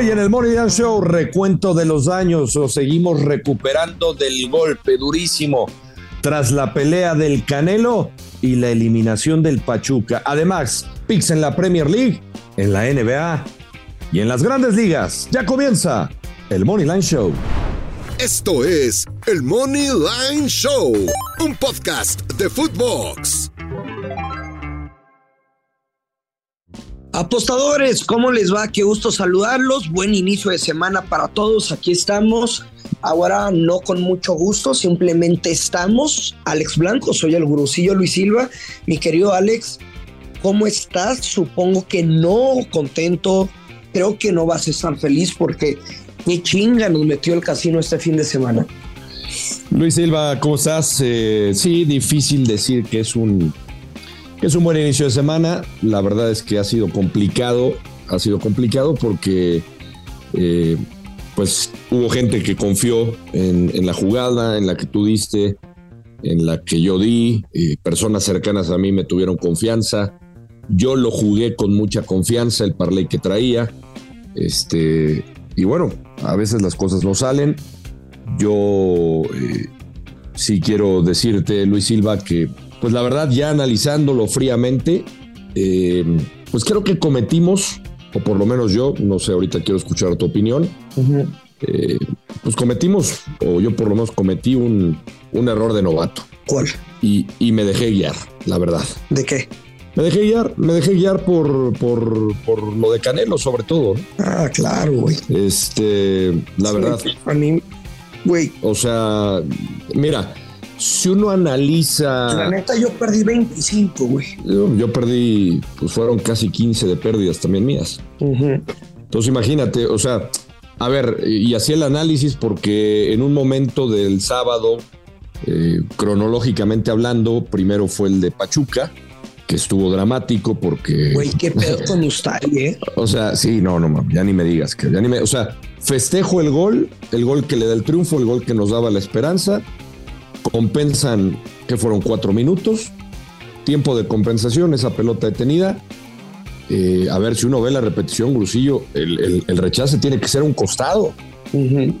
Hoy en el Morning Show, recuento de los daños o seguimos recuperando del golpe durísimo tras la pelea del Canelo y la eliminación del Pachuca. Además, picks en la Premier League, en la NBA y en las grandes ligas. Ya comienza el Money Line Show. Esto es el Money Line Show, un podcast de Footbox. Apostadores, ¿cómo les va? Qué gusto saludarlos. Buen inicio de semana para todos. Aquí estamos. Ahora no con mucho gusto, simplemente estamos. Alex Blanco, soy el gurucillo Luis Silva. Mi querido Alex, ¿cómo estás? Supongo que no contento. Creo que no vas a estar feliz porque ni chinga nos metió el casino este fin de semana. Luis Silva, ¿cómo estás? Eh, sí, difícil decir que es un es un buen inicio de semana. La verdad es que ha sido complicado. Ha sido complicado porque eh, pues hubo gente que confió en, la jugada, en la que tú diste, en la que yo di. Personas cercanas a mí me tuvieron confianza. Yo lo jugué con mucha confianza, el parlay que traía. Este, y bueno, a veces las cosas no salen. Yo eh, sí quiero decirte, Luis Silva, que pues la verdad, ya analizándolo fríamente, eh, pues creo que cometimos, o por lo menos yo, no sé, ahorita quiero escuchar tu opinión, eh, pues cometimos, o yo por lo menos cometí un, error de novato. ¿Cuál? Y, me dejé guiar, la verdad. ¿De qué? Me dejé guiar, me dejé guiar por, por, por lo de Canelo, sobre todo. Ah, claro, güey. Este, la verdad. A mí, güey. O sea, mira, si uno analiza. La neta, yo perdí 25, güey. Yo, perdí, pues fueron casi 15 de pérdidas también mías. Entonces, imagínate, o sea, a ver, y hacía el análisis porque en un momento del sábado, eh, cronológicamente hablando, primero fue el de Pachuca, que estuvo dramático porque. Güey, qué pedo con usted, ¿eh? O sea, sí, no, no, ya ni me digas que, ya ni me. O sea, festejo el gol, el gol que le da el triunfo, el gol que nos daba la esperanza compensan que fueron cuatro minutos, tiempo de compensación, esa pelota detenida. Eh, a ver si uno ve la repetición, Grusillo, el, rechace tiene que ser un costado.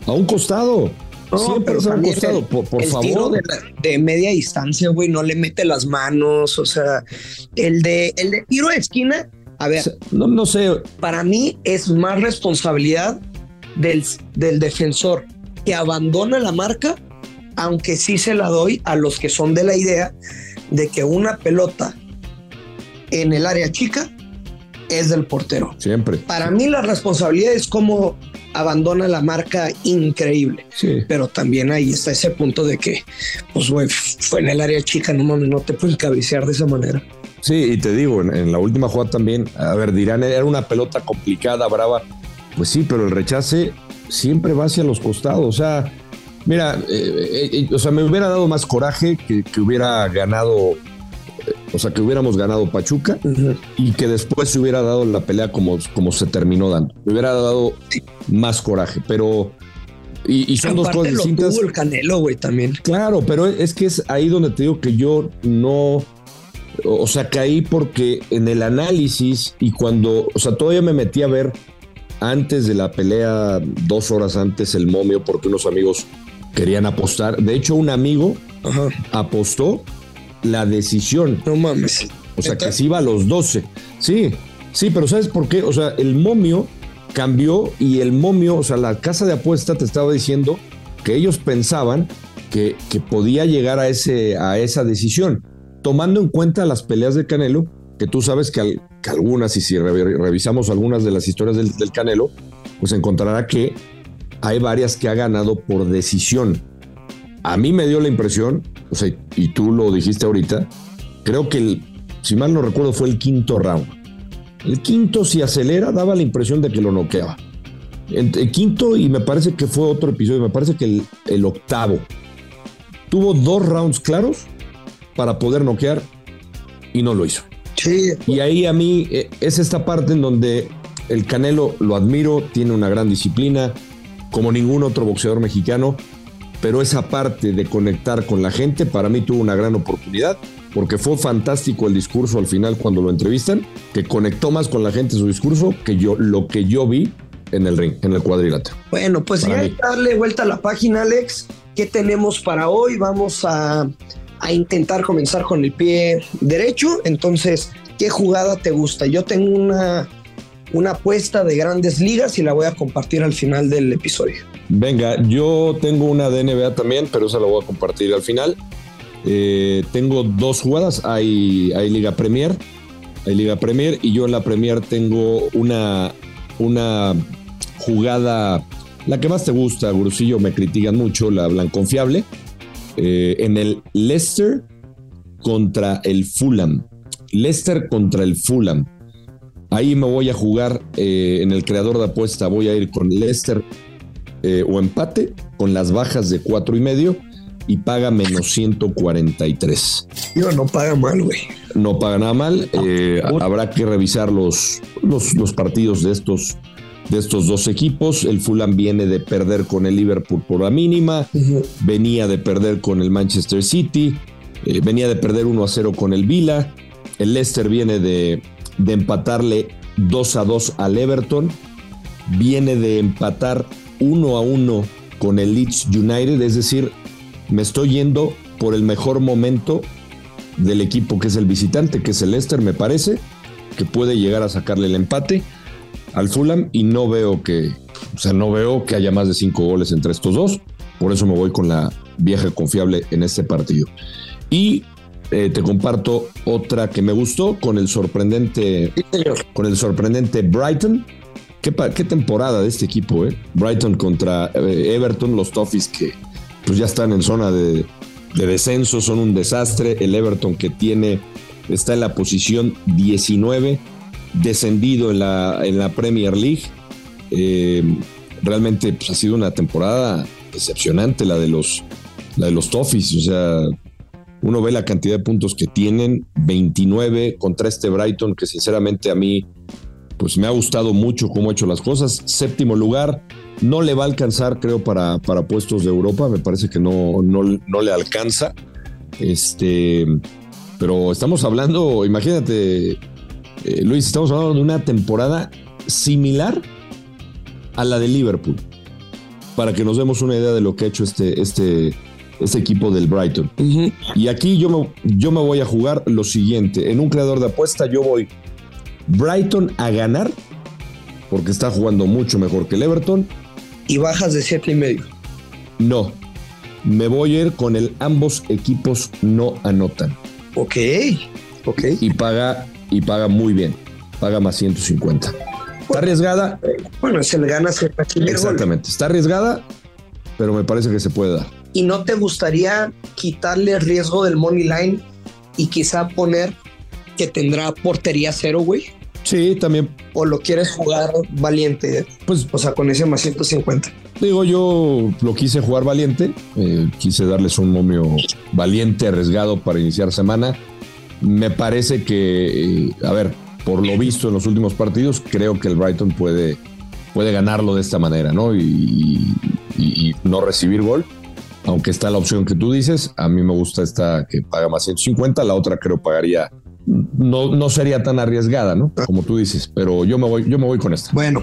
A un costado. Siempre a un costado, por, favor. de, media distancia, güey, no le mete las manos. O sea, el de, el de tiro de esquina, a ver. No, no sé. Para mí es más responsabilidad del, del defensor que abandona la marca aunque sí se la doy a los que son de la idea de que una pelota en el área chica es del portero. Siempre. Para mí la responsabilidad es como abandona la marca increíble. Sí. Pero también ahí está ese punto de que, pues, güey, fue en el área chica, no mames, no te pueden cabecear de esa manera. Sí, y te digo, en, la última jugada también, a ver, dirán, era una pelota complicada, brava. Pues sí, pero el rechace siempre va hacia los costados. O sea, Mira, eh, eh, o sea, me hubiera dado más coraje que, hubiera ganado, o sea, que hubiéramos ganado Pachuca y que después se hubiera dado la pelea como, como se terminó dando. Me hubiera dado más coraje, pero. Y, son dos cosas distintas. el Canelo, güey, también. Claro, pero es que es ahí donde te digo que yo no. O sea, caí porque en el análisis y cuando. O sea, todavía me metí a ver antes de la pelea, dos horas antes, el momio, porque unos amigos querían apostar. De hecho, un amigo apostó la decisión. No mames. O sea, que se iba a los 12. Sí, sí, pero ¿sabes por qué? O sea, el momio cambió y el momio, o sea, la casa de apuesta te estaba diciendo que ellos pensaban que, que podía llegar a, ese, a esa decisión, tomando en cuenta las peleas de Canelo, que tú sabes que, algunas, y si revisamos algunas de las historias del, del Canelo, pues encontrará que hay varias que ha ganado por decisión. A mí me dio la impresión, o sea, y tú lo dijiste ahorita, creo que el, si mal no recuerdo fue el quinto round. El quinto, si acelera, daba la impresión de que lo noqueaba. El, quinto, y me parece que fue otro episodio, me parece que el, octavo, tuvo dos rounds claros para poder noquear y no lo hizo. Sí. Y ahí a mí eh, es esta parte en donde el Canelo lo admiro, tiene una gran disciplina, como ningún otro boxeador mexicano, pero esa parte de conectar con la gente para mí tuvo una gran oportunidad, porque fue fantástico el discurso al final cuando lo entrevistan, que conectó más con la gente su discurso que yo lo que yo vi en el ring, en el cuadrilátero. Bueno, pues ya hay que darle vuelta a la página, Alex. ¿Qué tenemos para hoy? Vamos a, a intentar comenzar con el pie derecho. Entonces, ¿qué jugada te gusta? Yo tengo una, una apuesta de grandes ligas y la voy a compartir al final del episodio. Venga, yo tengo una de NBA también, pero esa la voy a compartir al final. Eh, tengo dos jugadas, hay, hay Liga Premier, hay Liga Premier y yo en la Premier tengo una, una jugada, la que más te gusta, Gurusillo, me critican mucho, la blanconfiable, eh, en el Leicester contra el Fulham. Leicester contra el Fulham. Ahí me voy a jugar eh, en el creador de apuesta, voy a ir con Leicester eh, o empate con las bajas de cuatro y medio y paga menos 143. Yo no paga mal, güey. No paga nada mal. Eh, habrá que revisar los, los, partidos de estos, de estos dos equipos. El Fulham viene de perder con el Liverpool por la mínima, venía de perder con el Manchester City, venía de perder 1 a 0 con el Vila. El Leicester viene de, de empatarle 2 a 2 al Everton, viene de empatar 1 a 1 con el Leeds United, es decir, me estoy yendo por el mejor momento del equipo que es el visitante, que es el Leicester, me parece, que puede llegar a sacarle el empate al Fulham y no veo que, o sea, no veo que haya más de cinco goles entre estos dos, por eso me voy con la vieja confiable en este partido. Y eh, te comparto otra que me gustó con el sorprendente, con el sorprendente Brighton. ¿Qué, qué temporada de este equipo, eh? Brighton contra eh, Everton, los Toffees que pues ya están en zona de, descenso, son un desastre. El Everton que tiene, está en la posición 19, descendido en la, en la Premier League. realmente pues, ha sido una temporada decepcionante la de los, la de los Toffees. O sea, uno ve la cantidad de puntos que tienen, 29 contra este Brighton, que sinceramente a mí pues me ha gustado mucho cómo ha hecho las cosas. Séptimo lugar, no le va a alcanzar, creo, para, para puestos de Europa. Me parece que no, no, le alcanza. Este, pero estamos hablando, imagínate, eh, Luis, estamos hablando de una temporada similar a la de Liverpool. Para que nos demos una idea de lo que ha hecho este, este, ese equipo del Brighton. Y aquí yo me, yo me voy a jugar lo siguiente. En un creador de apuesta yo voy Brighton a ganar, porque está jugando mucho mejor que el Everton. Y bajas de siete y medio. No, me voy a ir con el ambos equipos no anotan. Ok, ok. Y paga, y paga muy bien, paga más 150. ¿Está arriesgada? Bueno, se le gana Exactamente, está arriesgada, pero me parece que se puede dar y no te gustaría quitarle el riesgo del money line y quizá poner que tendrá portería cero, güey. Sí, también. O lo quieres jugar valiente, pues, o sea, con ese más 150. Digo, yo lo quise jugar valiente, eh, quise darles un momio valiente, arriesgado para iniciar semana. Me parece que, eh, a ver, por lo visto en los últimos partidos, creo que el Brighton puede, puede ganarlo de esta manera, ¿no? y no recibir gol aunque está la opción que tú dices, a mí me gusta esta que paga más 150, la otra creo pagaría, no, no sería tan arriesgada, ¿no? Como tú dices, pero yo me voy, yo me voy con esta. Bueno.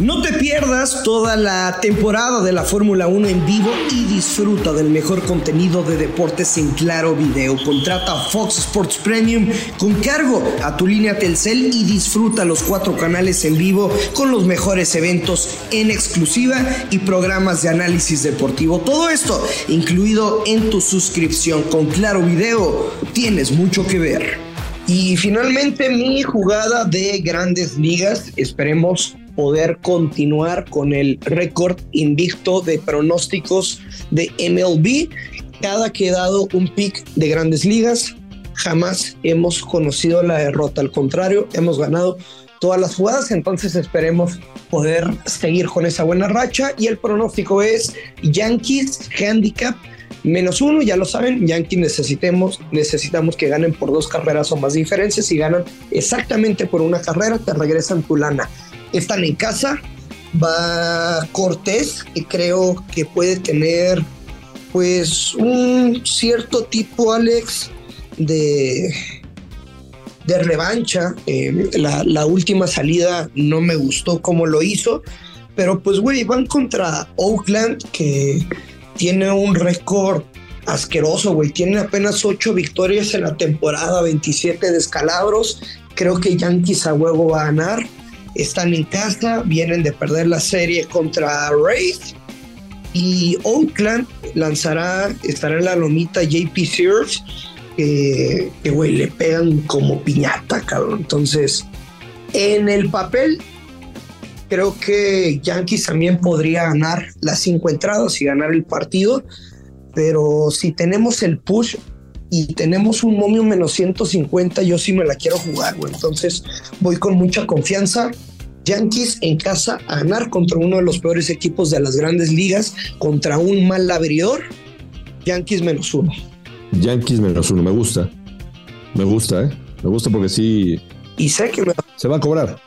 No te pierdas toda la temporada de la Fórmula 1 en vivo y disfruta del mejor contenido de deportes en claro video. Contrata Fox Sports Premium con cargo a tu línea Telcel y disfruta los cuatro canales en vivo con los mejores eventos en exclusiva y programas de análisis deportivo. Todo esto incluido en tu suscripción con claro video. Tienes mucho que ver. Y finalmente mi jugada de grandes ligas. Esperemos poder continuar con el récord invicto de pronósticos de MLB. Cada que he dado un pick de grandes ligas, jamás hemos conocido la derrota. Al contrario, hemos ganado todas las jugadas, entonces esperemos poder seguir con esa buena racha y el pronóstico es Yankees handicap menos uno, ya lo saben, Yankees necesitemos, necesitamos que ganen por dos carreras o más diferencias. Si ganan exactamente por una carrera, te regresan tu lana. Están en casa, va Cortés, que creo que puede tener pues un cierto tipo, Alex, de, de revancha. La, la, última salida no me gustó como lo hizo, pero pues, güey, van contra Oakland, que tiene un récord asqueroso, güey. Tiene apenas ocho victorias en la temporada, 27 descalabros. Creo que Yankees a huevo va a ganar. Están en casa, vienen de perder la serie contra Rays. Y Oakland lanzará, estará en la lomita JP Sears, que, güey, le pegan como piñata, cabrón. Entonces, en el papel, creo que Yankees también podría ganar las cinco entradas y ganar el partido. Pero si tenemos el push y tenemos un momio menos 150, yo sí me la quiero jugar, güey. Entonces voy con mucha confianza. Yankees en casa a ganar contra uno de los peores equipos de las grandes ligas, contra un mal abridor. Yankees menos uno. Yankees menos uno, me gusta. Me gusta, ¿eh? Me gusta porque sí. Y sé que me... Se va a cobrar.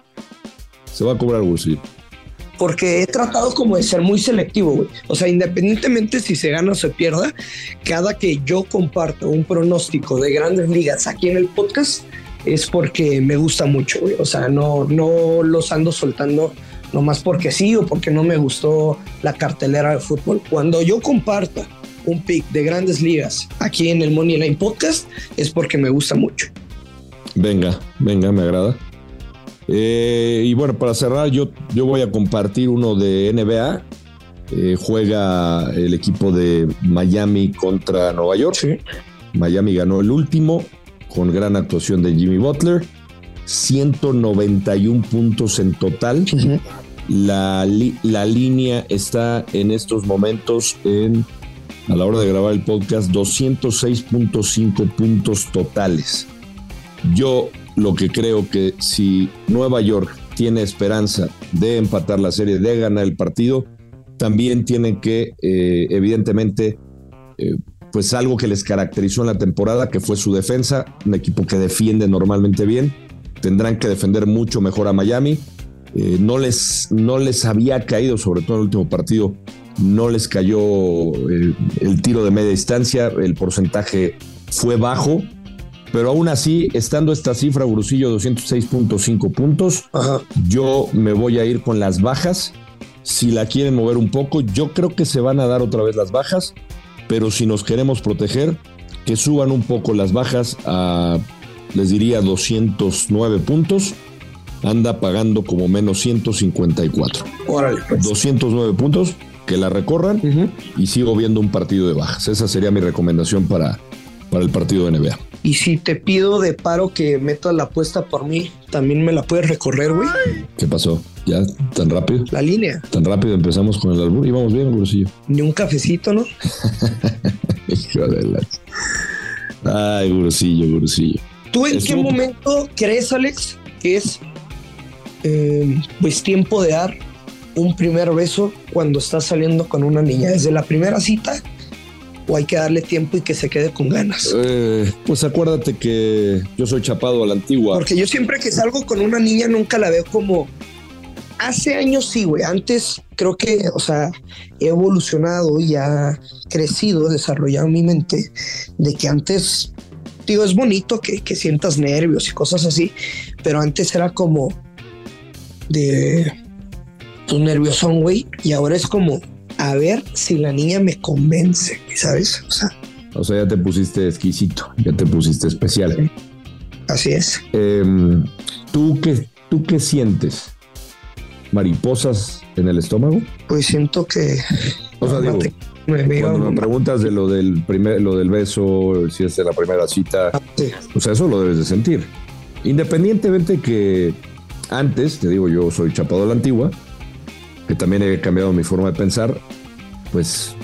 Se va a cobrar, güey, sí porque he tratado como de ser muy selectivo, güey. O sea, independientemente si se gana o se pierda, cada que yo comparto un pronóstico de grandes ligas aquí en el podcast es porque me gusta mucho, güey. O sea, no, no los ando soltando nomás porque sí o porque no me gustó la cartelera de fútbol. Cuando yo comparto un pick de grandes ligas aquí en el Money Line Podcast es porque me gusta mucho. Venga, venga, me agrada. Eh, y bueno, para cerrar, yo, yo voy a compartir uno de NBA. Eh, juega el equipo de Miami contra Nueva York. Miami ganó el último con gran actuación de Jimmy Butler. 191 puntos en total. la, la, línea está en estos momentos en, a la hora de grabar el podcast, 206.5 puntos totales. Yo lo que creo que si Nueva York tiene esperanza de empatar la serie, de ganar el partido, también tienen que, eh, evidentemente, eh, pues algo que les caracterizó en la temporada, que fue su defensa, un equipo que defiende normalmente bien, tendrán que defender mucho mejor a Miami. Eh, no, les, no les había caído, sobre todo en el último partido, no les cayó el tiro de media distancia, el porcentaje fue bajo, pero aún así, estando esta cifra, Brusillo 206.5 puntos, yo me voy a ir con las bajas. Si la quieren mover un poco, yo creo que se van a dar otra vez las bajas, pero si nos queremos proteger, que suban un poco las bajas a, les diría, 209 puntos. Anda pagando como menos 154. Órale, 209 pues. puntos, que la recorran y sigo viendo un partido de bajas. Esa sería mi recomendación para, para el partido de NBA. Y si te pido de paro que metas la apuesta por mí, también me la puedes recorrer, güey. ¿Qué pasó? ¿Ya tan rápido? La línea. Tan rápido empezamos con el albur y vamos bien, Gurusillo. Ni un cafecito, ¿no? Ay, Gurusillo, Gurusillo. ¿Tú en qué momento crees, Alex, que es eh, pues tiempo de dar un primer beso cuando estás saliendo con una niña? ¿Desde la primera cita o hay que darle tiempo y que se quede con ganas? Eh, pues acuérdate que yo soy chapado a la antigua. Porque yo siempre que salgo con una niña nunca la veo como... Hace años sí, güey. Antes creo que, o sea, he evolucionado y ha crecido, desarrollado mi mente de que antes, digo, es bonito que, que sientas nervios y cosas así, pero antes era como de tu nerviosón, güey, y ahora es como a ver si la niña me convence, ¿sabes? O sea, o sea ya te pusiste exquisito, ya te pusiste especial. Así es. Em, ¿tú, qué, ¿Tú qué sientes? ¿Mariposas en el estómago? Pues siento que... O sea, digo, cuando me preguntas de lo del primer, lo del beso, si es de la primera cita, ah, o sea, eso lo debes de sentir. Independientemente que antes, te digo, yo soy chapado a la antigua, que también he cambiado mi forma de pensar, pues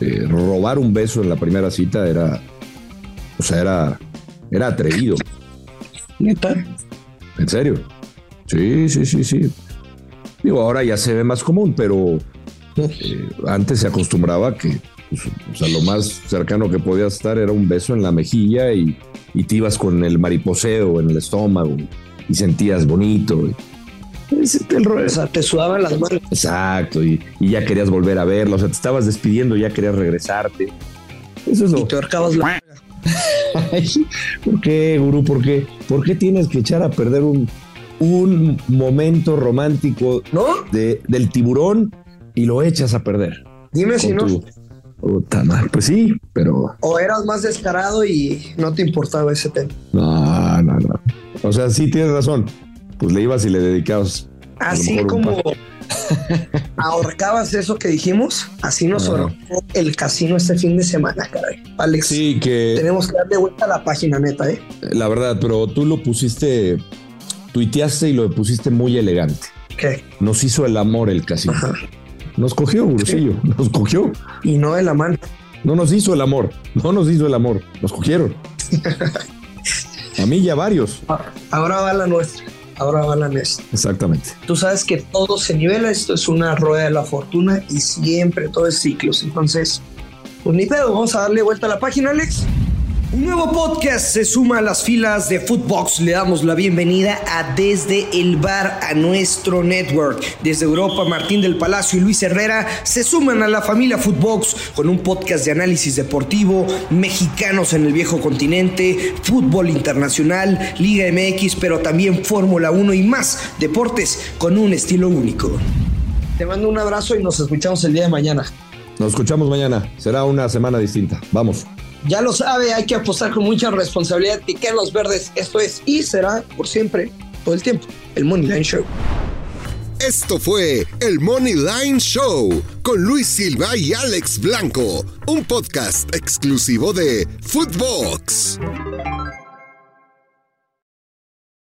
eh, robar un beso en la primera cita era, o sea, era, era atrevido. ¿Neta? ¿En serio? Sí, sí, sí, sí. Digo, ahora ya se ve más común, pero eh, antes se acostumbraba que pues, o sea, lo más cercano que podías estar era un beso en la mejilla y, y te ibas con el mariposeo en el estómago y sentías bonito. y- O sea, te sudaban las manos. Exacto, y, y ya querías volver a verlo, o sea, te estabas despidiendo, ya querías regresarte. Eso es Y lo. te ahorcabas la... ¿Por qué, gurú? ¿Por qué? ¿Por qué tienes que echar a perder un, un momento romántico ¿No? de, del tiburón y lo echas a perder? Dime si no. tu- Puta madre, Pues sí, pero O eras más descarado y no te importaba ese tema. no, no, no. O sea, sí tienes razón. Pues le ibas y le dedicabas. Así como ahorcabas eso que dijimos, así nos ahorcó el casino este fin de semana, caray. Alex, Sí, que tenemos que darle vuelta a la página neta, ¿eh? la verdad, pero tú lo pusiste, tuiteaste y lo pusiste muy elegante. ¿Qué? Nos hizo el amor el casino. Ajá. Nos cogió, Gurusillo, nos cogió. Y no de la mano. No nos hizo el amor, no nos hizo el amor, nos cogieron. A mí y a varios. Ahora va la nuestra. Ahora va la nuestra. Exactamente. Tú sabes que todo se nivela, esto es una rueda de la fortuna y siempre todo es ciclos. Entonces, pues ni pedo, vamos a darle vuelta a la página, Alex. Un nuevo podcast se suma a las filas de Footbox. Le damos la bienvenida a Desde el Bar a nuestro network. Desde Europa, Martín del Palacio y Luis Herrera se suman a la familia Footbox con un podcast de análisis deportivo, mexicanos en el viejo continente, fútbol internacional, Liga MX, pero también Fórmula 1 y más deportes con un estilo único. Te mando un abrazo y nos escuchamos el día de mañana. Nos escuchamos mañana. Será una semana distinta. Vamos. Ya lo sabe, hay que apostar con mucha responsabilidad. Piquen los verdes. Esto es y será por siempre, todo el tiempo, el Money Line Show. Esto fue el Money Line Show con Luis Silva y Alex Blanco, un podcast exclusivo de Footbox.